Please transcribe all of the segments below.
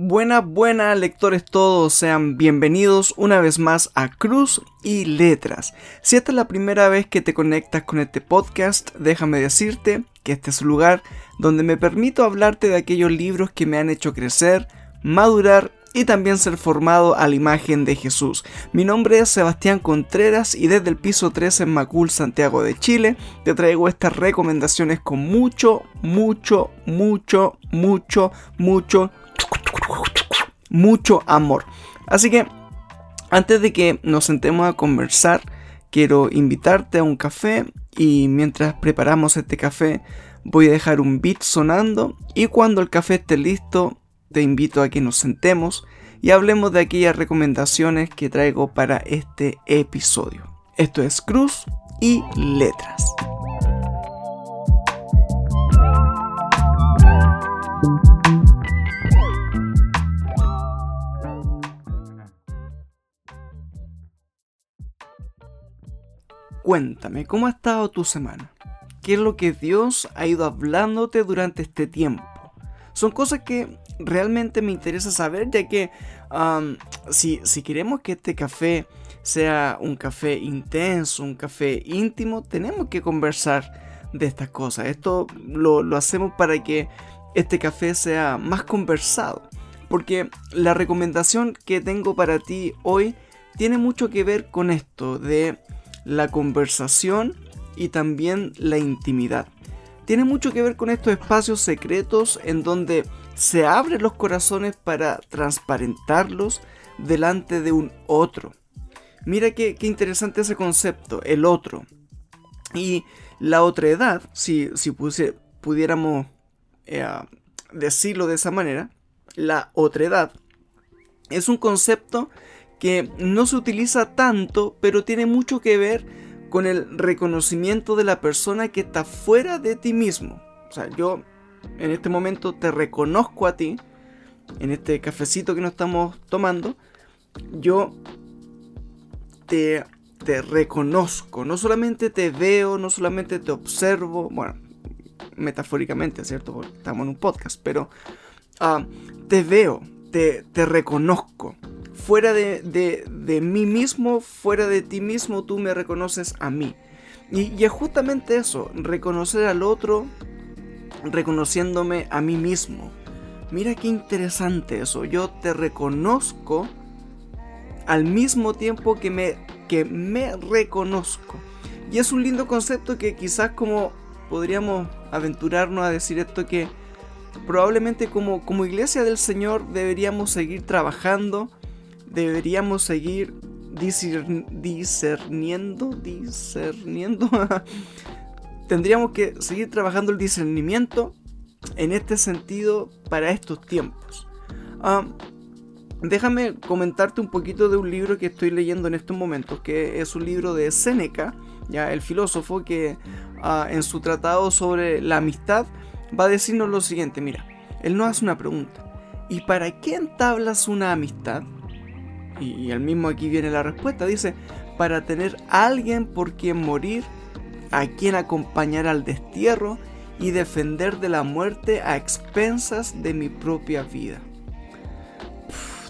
Buenas, buenas lectores todos, sean bienvenidos una vez más a Cruz y Letras. Si esta es la primera vez que te conectas con este podcast, déjame decirte que este es un lugar donde me permito hablarte de aquellos libros que me han hecho crecer, madurar y también ser formado a la imagen de Jesús. Mi nombre es Sebastián Contreras y desde el piso 3 en Macul, Santiago de Chile, te traigo estas recomendaciones con mucho, mucho, mucho, mucho, mucho mucho amor. Así que antes de que nos sentemos a conversar, quiero invitarte a un café y mientras preparamos este café voy a dejar un beat sonando y cuando el café esté listo te invito a que nos sentemos y hablemos de aquellas recomendaciones que traigo para este episodio. Esto es Cruz y Letras. Cuéntame, ¿cómo ha estado tu semana? ¿Qué es lo que Dios ha ido hablándote durante este tiempo? Son cosas que realmente me interesa saber, ya que si, si queremos que este café sea un café intenso, un café íntimo, tenemos que conversar de estas cosas. Esto lo, lo hacemos para que este café sea más conversado. Porque la recomendación que tengo para ti hoy tiene mucho que ver con esto de la conversación y también la intimidad. Tiene mucho que ver con estos espacios secretos en donde se abren los corazones para transparentarlos delante de un otro. Mira qué, interesante ese concepto, el otro. Y la otra edad, si, si pudiéramos eh, decirlo de esa manera, la otra edad es un concepto que no se utiliza tanto, pero tiene mucho que ver con el reconocimiento de la persona que está fuera de ti mismo. O sea, yo en este momento te reconozco a ti, en este cafecito que nos estamos tomando, yo te, te reconozco, no solamente te veo, no solamente te observo, bueno, metafóricamente, ¿cierto? Porque estamos en un podcast, pero ah, te veo, te, te reconozco fuera de, mí mismo, fuera de ti mismo, tú me reconoces a mí. Y, es justamente eso, reconocer al otro, reconociéndome a mí mismo. Mira qué interesante eso, yo te reconozco al mismo tiempo que me, que me reconozco. Y es un lindo concepto que quizás como podríamos aventurarnos a decir esto que probablemente como, como iglesia del Señor deberíamos seguir trabajando deberíamos seguir discerniendo, discerniendo. Tendríamos que seguir trabajando el discernimiento en este sentido para estos tiempos. Ah, déjame comentarte un poquito de un libro que estoy leyendo en estos momentos, que es un libro de Séneca, ya el filósofo que ah, en su tratado sobre la amistad va a decirnos lo siguiente, mira, él nos hace una pregunta. ¿Y para qué entablas una amistad? Y, el mismo aquí viene la respuesta. Dice, para tener alguien por quien morir, a quien acompañar al destierro y defender de la muerte a expensas de mi propia vida.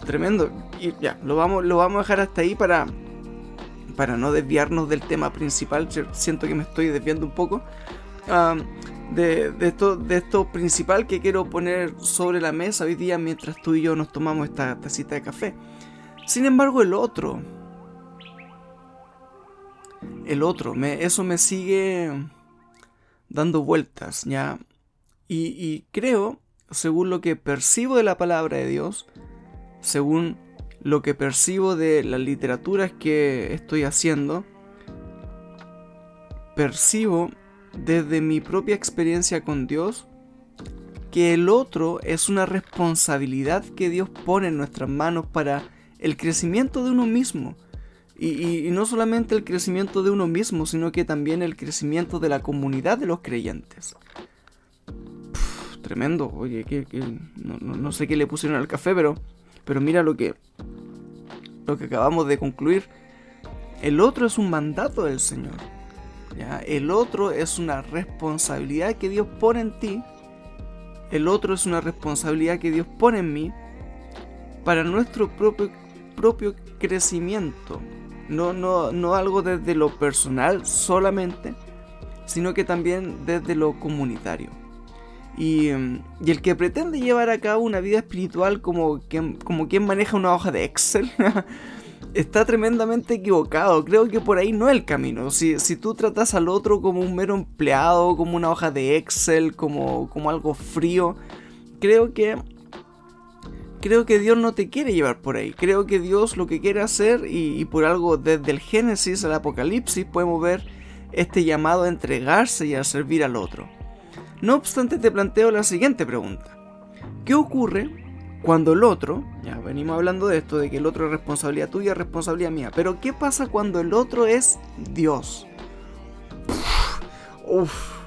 tremendo. Y ya, lo vamos, lo vamos a dejar hasta ahí para, para no desviarnos del tema principal. Siento que me estoy desviando un poco. de, esto, de esto principal que quiero poner sobre la mesa hoy día mientras tú y yo nos tomamos esta tacita de café. Sin embargo, el otro, el otro, eso me sigue dando vueltas, ¿ya? Y, y creo, según lo que percibo de la palabra de Dios, según lo que percibo de las literaturas que estoy haciendo, percibo desde mi propia experiencia con Dios que el otro es una responsabilidad que Dios pone en nuestras manos para el crecimiento de uno mismo. Y, no solamente el crecimiento de uno mismo, sino que también el crecimiento de la comunidad de los creyentes. tremendo, oye, que, no, sé qué le pusieron al café, pero, pero mira lo que, lo que acabamos de concluir. El otro es un mandato del Señor. ¿ya? El otro es una responsabilidad que Dios pone en ti. El otro es una responsabilidad que Dios pone en mí para nuestro propio, propio crecimiento. No, no, no algo desde lo personal solamente, sino que también desde lo comunitario. Y, y, el que pretende llevar a cabo una vida espiritual como quien, como quien maneja una hoja de Excel, está tremendamente equivocado. Creo que por ahí no es el camino. Si, si tú tratas al otro como un mero empleado, como una hoja de Excel, como, como algo frío, creo que creo que Dios no te quiere llevar por ahí. Creo que Dios lo que quiere hacer, y, por algo desde el Génesis al Apocalipsis podemos ver este llamado a entregarse y a servir al otro. No obstante, te planteo la siguiente pregunta. ¿Qué ocurre cuando el otro, ya venimos hablando de esto, de que el otro es responsabilidad tuya, responsabilidad mía, pero ¿qué pasa cuando el otro es Dios? Uf.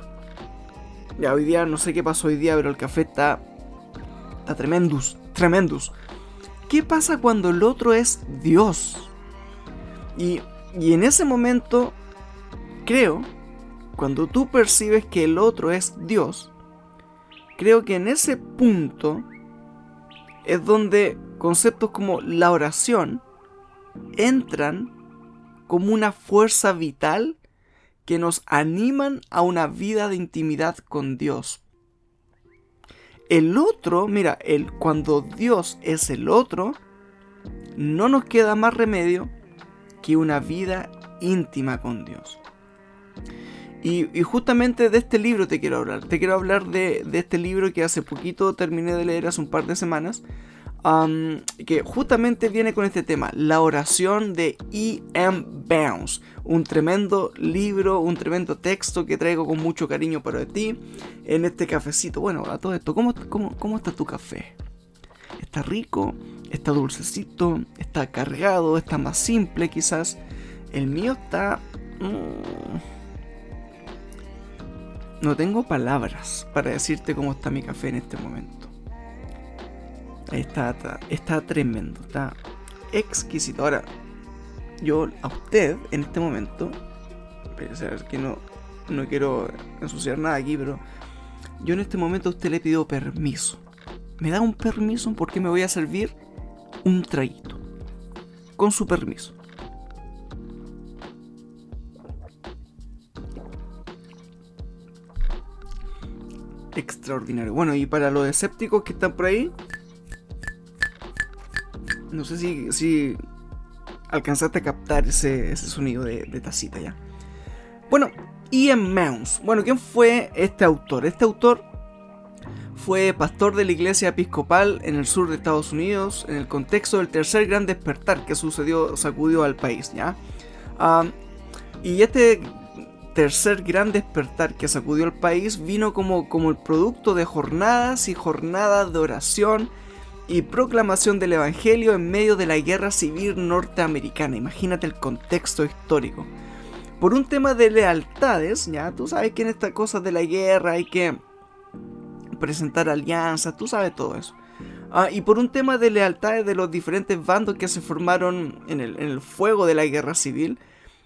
Ya hoy día, no sé qué pasó hoy día, pero el café está, está tremendus, tremendus. ¿Qué pasa cuando el otro es Dios? Y, y en ese momento, creo, cuando tú percibes que el otro es Dios, creo que en ese punto es donde conceptos como la oración entran como una fuerza vital que nos animan a una vida de intimidad con Dios. El otro, mira, el, cuando Dios es el otro, no nos queda más remedio que una vida íntima con Dios. Y, justamente de este libro te quiero hablar. Te quiero hablar de, este libro que hace poquito terminé de leer, hace un par de semanas. Que justamente viene con este tema, la oración de E.M. Bounds. Un tremendo libro, un tremendo texto que traigo con mucho cariño para ti en este cafecito. Bueno, a todo esto, ¿cómo, cómo, está tu café? ¿Está rico? ¿Está dulcecito? ¿Está cargado? ¿Está más simple quizás? El mío está... Mm, no tengo palabras para decirte cómo está mi café en este momento. Está, está, tremendo, está exquisito. Ahora, yo a usted en este momento, que no, no quiero ensuciar nada aquí, pero yo en este momento a usted le pido permiso. ¿Me da un permiso porque me voy a servir un traguito? Con su permiso. extraordinario. Bueno, y para los escépticos que están por ahí, no sé si, si alcanzaste a captar ese, sonido de, tacita ya. Bueno, Ian Mounds. Bueno, ¿quién fue este autor? Este autor fue pastor de la iglesia episcopal en el sur de Estados Unidos en el contexto del tercer gran despertar que sucedió, sacudió al país, ¿ya? Ah, y este tercer gran despertar que sacudió el país vino como, como el producto de jornadas y jornadas de oración y proclamación del Evangelio en medio de la guerra civil norteamericana. Imagínate el contexto histórico. Por un tema de lealtades, ya tú sabes que en estas cosas de la guerra hay que presentar alianzas, tú sabes todo eso. Ah, y por un tema de lealtades de los diferentes bandos que se formaron en el, en el fuego de la guerra civil,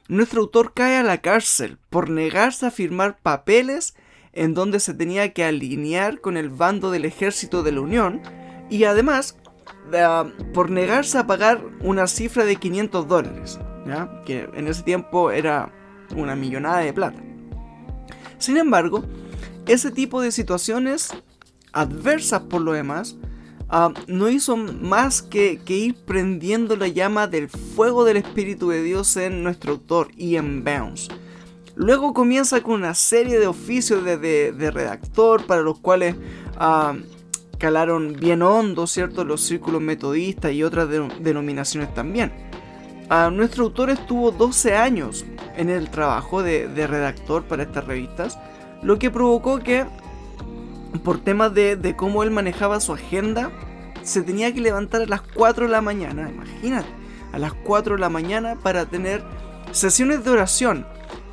nuestro autor cae a la cárcel por negarse a firmar papeles en donde se tenía que alinear con el bando del ejército de la Unión y además por negarse a pagar una cifra de 500 dólares, que en ese tiempo era una millonada de plata. Sin embargo, ese tipo de situaciones adversas por lo demás Ah, no hizo más que, ir prendiendo la llama del fuego del Espíritu de Dios en nuestro autor Ian Bounds. Luego comienza con una serie de oficios de, redactor para los cuales ah, calaron bien hondo, ¿cierto? Los círculos metodistas y otras denominaciones también. Ah, nuestro autor estuvo 12 años en el trabajo de redactor para estas revistas, lo que provocó que por temas de, cómo él manejaba su agenda, se tenía que levantar a las 4 de la mañana, imagínate, a las 4 de la mañana para tener sesiones de oración,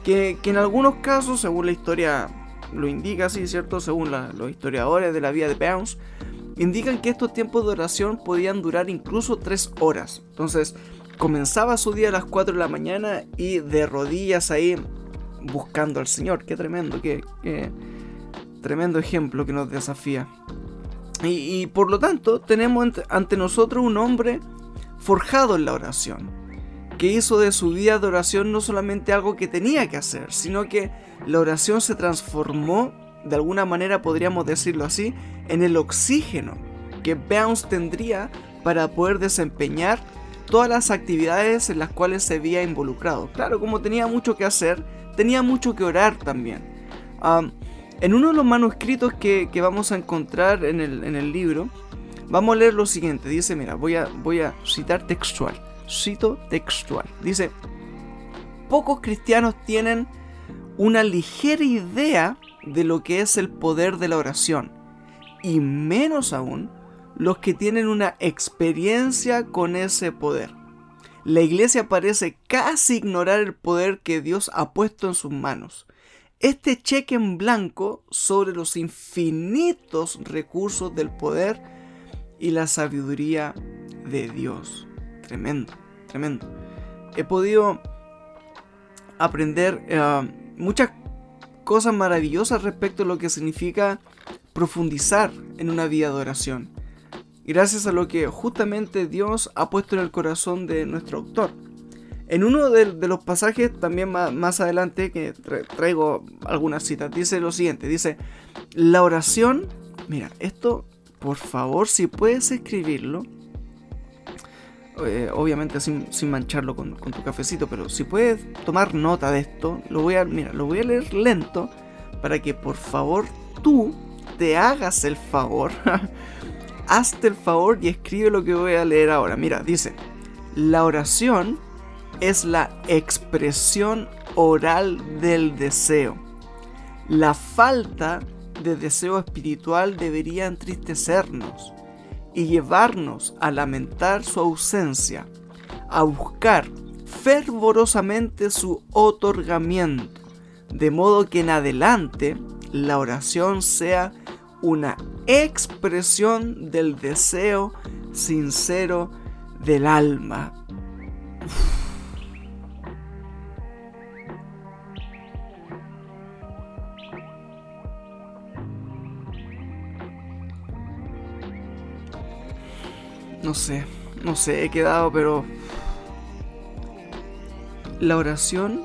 que, en algunos casos, según la historia lo indica, sí, ¿cierto? Según los historiadores de la vida de Bounce, indican que estos tiempos de oración podían durar incluso 3 horas. Entonces, comenzaba su día a las 4 de la mañana y de rodillas ahí buscando al Señor. Qué tremendo, qué, Tremendo ejemplo que nos desafía. Y, por lo tanto tenemos ante nosotros un hombre forjado en la oración, que hizo de su vida de oración no solamente algo que tenía que hacer, sino que la oración se transformó, de alguna manera podríamos decirlo así, en el oxígeno que Bounce tendría para poder desempeñar todas las actividades en las cuales se había involucrado. Claro, como tenía mucho que hacer, tenía mucho que orar también. en uno de los manuscritos que, vamos a encontrar en el, libro, vamos a leer lo siguiente. Dice, mira, voy a, voy a citar textual. Cito textual. Dice, pocos cristianos tienen una ligera idea de lo que es el poder de la oración. Y menos aún los que tienen una experiencia con ese poder. La iglesia parece casi ignorar el poder que Dios ha puesto en sus manos. Este cheque en blanco sobre los infinitos recursos del poder y la sabiduría de Dios. Tremendo, tremendo. He podido aprender eh, muchas cosas maravillosas respecto a lo que significa profundizar en una vida de oración gracias a lo que justamente Dios ha puesto en el corazón de nuestro autor. En uno de, los pasajes, también más, adelante, que traigo algunas citas, dice lo siguiente, dice, la oración, mira, esto, por favor, si puedes escribirlo, eh, obviamente sin, mancharlo con, con, tu cafecito, pero si puedes tomar nota de esto, lo voy a, mira, lo voy a leer lento para que por favor tú te hagas el favor hazte el favor y escribe lo que voy a leer ahora. Mira, dice, la oración es la expresión oral del deseo. La falta de deseo espiritual debería entristecernos y llevarnos a lamentar su ausencia, a buscar fervorosamente su otorgamiento, de modo que en adelante la oración sea una expresión del deseo sincero del alma. No sé, no sé, he quedado, pero... La oración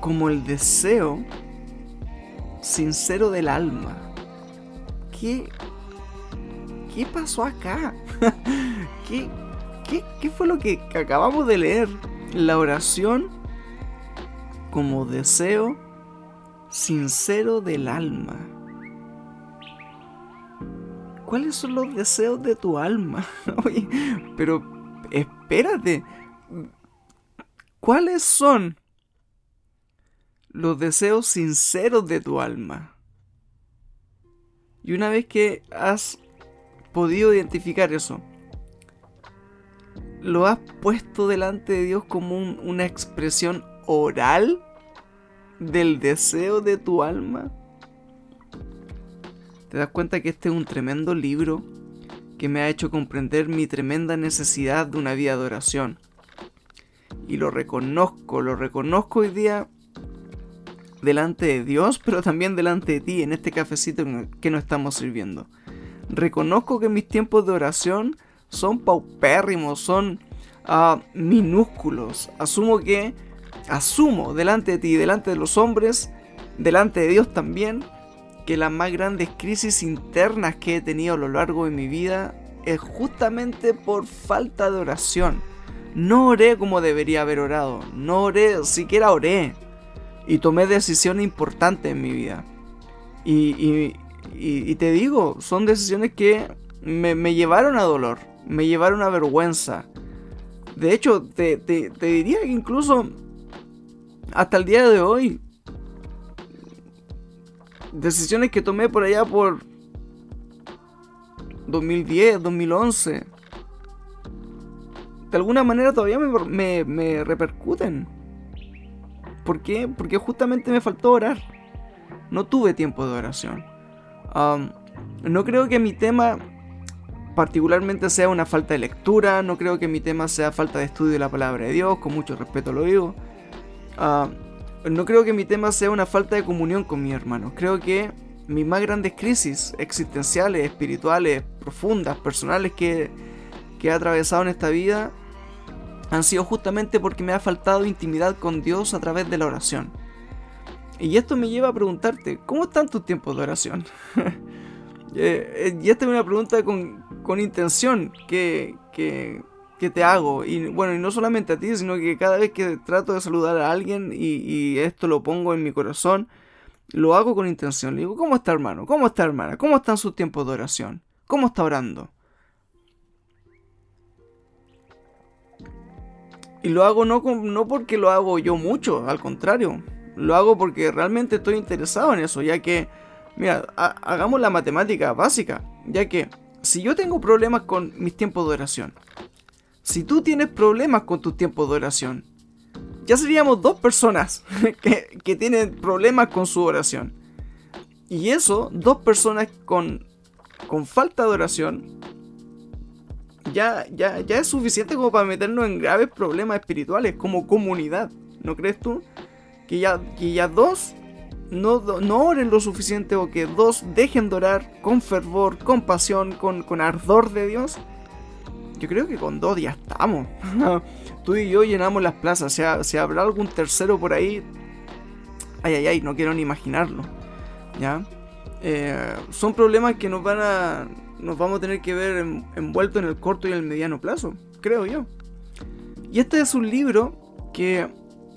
como el deseo sincero del alma. ¿qué, qué pasó acá? ¿Qué, qué, fue lo que acabamos de leer? La oración como deseo sincero del alma. ¿Cuáles son los deseos de tu alma? Oye, pero espérate. ¿Cuáles son los deseos sinceros de tu alma? Y una vez que has podido identificar eso, lo has puesto delante de Dios como una expresión oral del deseo de tu alma. Te das cuenta que este es un tremendo libro que me ha hecho comprender mi tremenda necesidad de una vida de oración. Y lo reconozco, lo reconozco hoy día delante de Dios, pero también delante de ti en este cafecito que nos estamos sirviendo. Reconozco que mis tiempos de oración son paupérrimos, son ah, minúsculos. Asumo que, asumo delante de ti, delante de los hombres, delante de Dios también, que las más grandes crisis internas que he tenido a lo largo de mi vida es justamente por falta de oración. No oré como debería haber orado, no oré, siquiera oré y tomé decisiones importantes en mi vida. Y, te digo, son decisiones que me, llevaron a dolor, me llevaron a vergüenza. De hecho, te, diría que incluso hasta el día de hoy, decisiones que tomé por allá por 2010, 2011, de alguna manera todavía me, me repercuten. ¿Por qué? Porque justamente me faltó orar. No tuve tiempo de oración. no creo que mi tema particularmente sea una falta de lectura, no creo que mi tema sea falta de estudio de la palabra de Dios, con mucho respeto lo digo. No creo que mi tema sea una falta de comunión con mi hermano. Creo que mis más grandes crisis existenciales, espirituales, profundas, personales que, que he atravesado en esta vida han sido justamente porque me ha faltado intimidad con Dios a través de la oración. Y esto me lleva a preguntarte, ¿cómo están tus tiempos de oración? Eh, eh, y esta es una pregunta con, con intención que, que, que, te hago. Y bueno, y no solamente a ti, sino que cada vez que trato de saludar a alguien y, esto lo pongo en mi corazón, lo hago con intención. Le digo, ¿cómo está hermano? ¿Cómo está hermana? ¿Cómo están sus tiempos de oración? ¿Cómo está orando? Y lo hago no, no porque lo hago yo mucho, al contrario. Lo hago porque realmente estoy interesado en eso, ya que, mira, hagamos la matemática básica, ya que si yo tengo problemas con mis tiempos de oración, si tú tienes problemas con tus tiempos de oración, ya seríamos dos personas que, que tienen problemas con su oración. Y eso, dos personas con, con falta de oración, ya, ya, ya es suficiente como para meternos en graves problemas espirituales como comunidad. ¿No crees tú? Que ya, que ya dos no, no oren lo suficiente o que dos dejen de orar con fervor, con pasión, con, con ardor de Dios. Yo creo que con dos ya estamos. tú y yo llenamos las plazas. sea, si habrá algún tercero por ahí. Ay, ay, ay, no quiero ni imaginarlo. ¿Ya? Eh, son problemas que nos van a nos vamos a tener que ver envueltos en el corto y el mediano plazo, creo yo. Y este es un libro que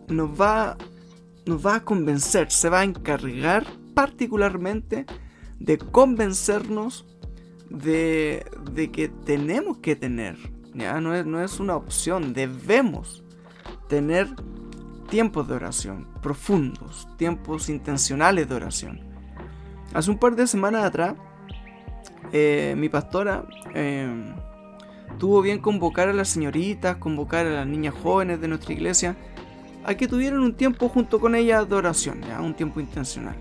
nos va, nos va a convencer, se va a encargar particularmente de convencernos de, de que tenemos que tener, ¿ya? No, es, no es una opción, debemos tener tiempos de oración profundos, tiempos intencionales de oración. Hace un par de semanas atrás eh, mi pastora eh, tuvo bien convocar a las señoritas, convocar a las niñas jóvenes de nuestra iglesia a que tuvieran un tiempo junto con ella de oración, un tiempo intencional.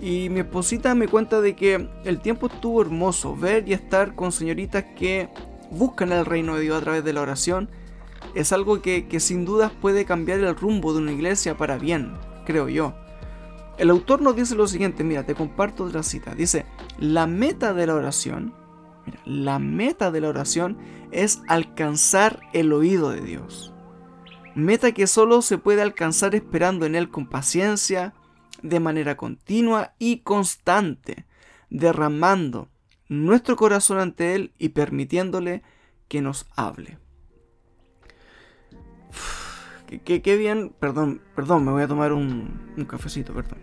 Y mi esposita me cuenta de que el tiempo estuvo hermoso, ver y estar con señoritas que buscan el reino de Dios a través de la oración es algo que, que sin dudas puede cambiar el rumbo de una iglesia para bien, creo yo. El autor nos dice lo siguiente, mira, te comparto otra cita. Dice, la meta de la oración, mira, la meta de la oración es alcanzar el oído de Dios. Meta que solo se puede alcanzar esperando en Él con paciencia, de manera continua y constante, derramando nuestro corazón ante Él y permitiéndole que nos hable. Qué, bien, perdón, perdón, me voy a tomar un, cafecito, perdón.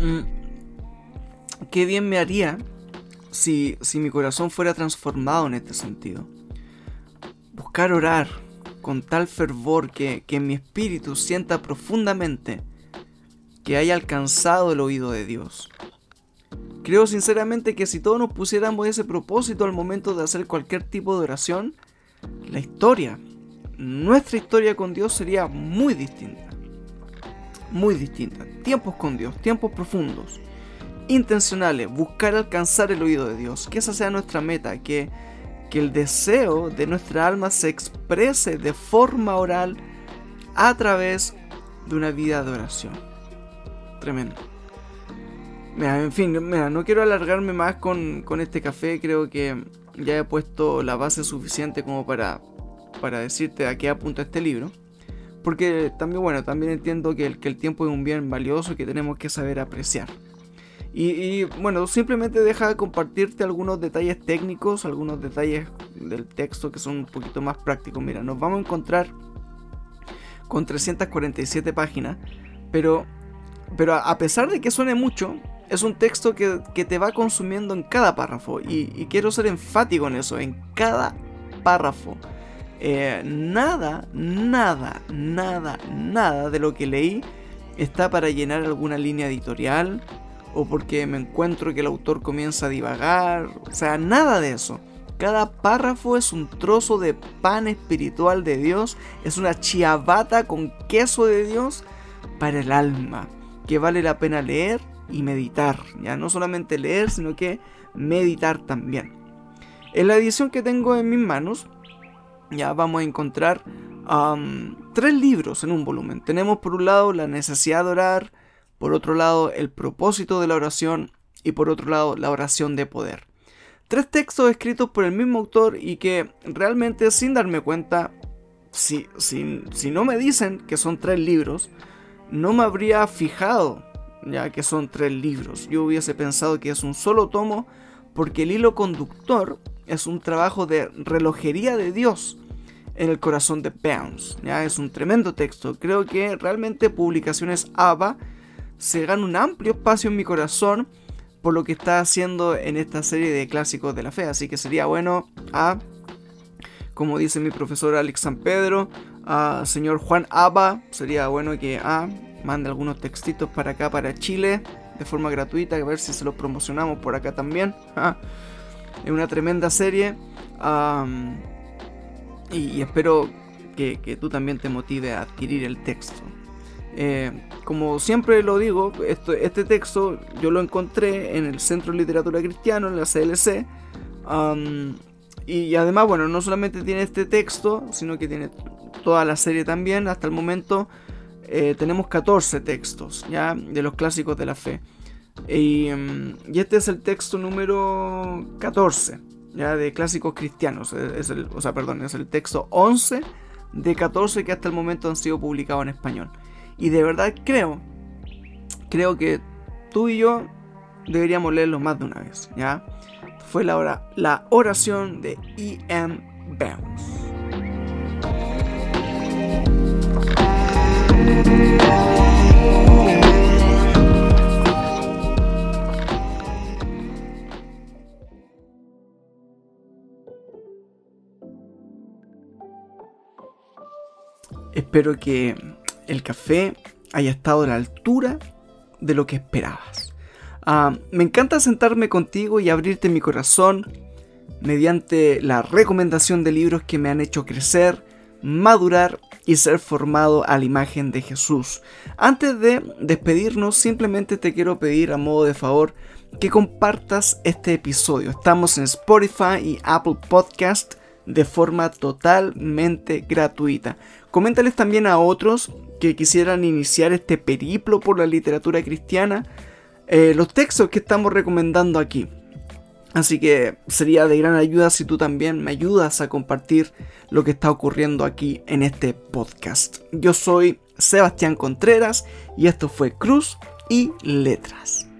Mm, qué bien me haría si, si mi corazón fuera transformado en este sentido. Buscar orar con tal fervor que, que mi espíritu sienta profundamente que haya alcanzado el oído de Dios. Creo sinceramente que si todos nos pusiéramos ese propósito al momento de hacer cualquier tipo de oración, la historia, nuestra historia con Dios sería muy distinta. Muy distinta. Tiempos con Dios, tiempos profundos, intencionales, buscar alcanzar el oído de Dios, que esa sea nuestra meta, que, que el deseo de nuestra alma se exprese de forma oral a través de una vida de oración. Tremendo. Mira, en fin, mira, no quiero alargarme más con, este café, creo que ya he puesto la base suficiente como para, para decirte a qué apunta este libro. Porque también, bueno, también entiendo que el, que el tiempo es un bien valioso que tenemos que saber apreciar. Y, bueno, simplemente deja de compartirte algunos detalles técnicos, algunos detalles del texto que son un poquito más prácticos. Mira, nos vamos a encontrar con 347 páginas, pero, pero a pesar de que suene mucho, es un texto que, te va consumiendo en cada párrafo. Y, quiero ser enfático en eso, en cada párrafo. Eh, nada, nada, nada, nada de lo que leí está para llenar alguna línea editorial o porque me encuentro que el autor comienza a divagar. O sea, nada de eso. Cada párrafo es un trozo de pan espiritual de Dios, es una chiabata con queso de Dios para el alma, que vale la pena leer y meditar. Ya no solamente leer, sino que meditar también. En la edición que tengo en mis manos, ya vamos a encontrar tres libros en un volumen. Tenemos por un lado la necesidad de orar, por otro lado el propósito de la oración y por otro lado la oración de poder. Tres textos escritos por el mismo autor y que realmente sin darme cuenta, si, si, si no me dicen que son tres libros, no me habría fijado ya que son tres libros. Yo hubiese pensado que es un solo tomo porque el hilo conductor es un trabajo de relojería de Dios en el corazón de Bounce. ¿ya? Es un tremendo texto. Creo que realmente Publicaciones ABA se gana un amplio espacio en mi corazón por lo que está haciendo en esta serie de clásicos de la fe. Así que sería bueno a, como dice mi profesor Alex San Pedro, a señor Juan Aba, sería bueno que a mande algunos textitos para acá, para Chile, de forma gratuita, a ver si se los promocionamos por acá también. es una tremenda serie. y, espero que, tú también te motive a adquirir el texto. Eh, como siempre lo digo, este texto yo lo encontré en el Centro de Literatura Cristiano, en la CLC. y además, bueno, no solamente tiene este texto, sino que tiene toda la serie también. Hasta el momento eh, tenemos 14 textos ya de los clásicos de la fe. Em, y, este es el texto número 14 ya de clásicos cristianos. Es el, o sea, perdón, es el texto 11 de 14 que hasta el momento han sido publicados en español. Y de verdad creo, creo que tú y yo deberíamos leerlo más de una vez. ¿ya? Fue la, hora, la oración de E.M. Bounds. Espero que el café haya estado a la altura de lo que esperabas. Ah, me encanta sentarme contigo y abrirte mi corazón mediante la recomendación de libros que me han hecho crecer, madurar y ser formado a la imagen de Jesús. Antes de despedirnos, simplemente te quiero pedir a modo de favor que compartas este episodio. Estamos en Spotify y Apple Podcast de forma totalmente gratuita. Coméntales también a otros que quisieran iniciar este periplo por la literatura cristiana eh, los textos que estamos recomendando aquí. Así que sería de gran ayuda si tú también me ayudas a compartir lo que está ocurriendo aquí en este podcast. Yo soy Sebastián Contreras y esto fue Cruz y Letras.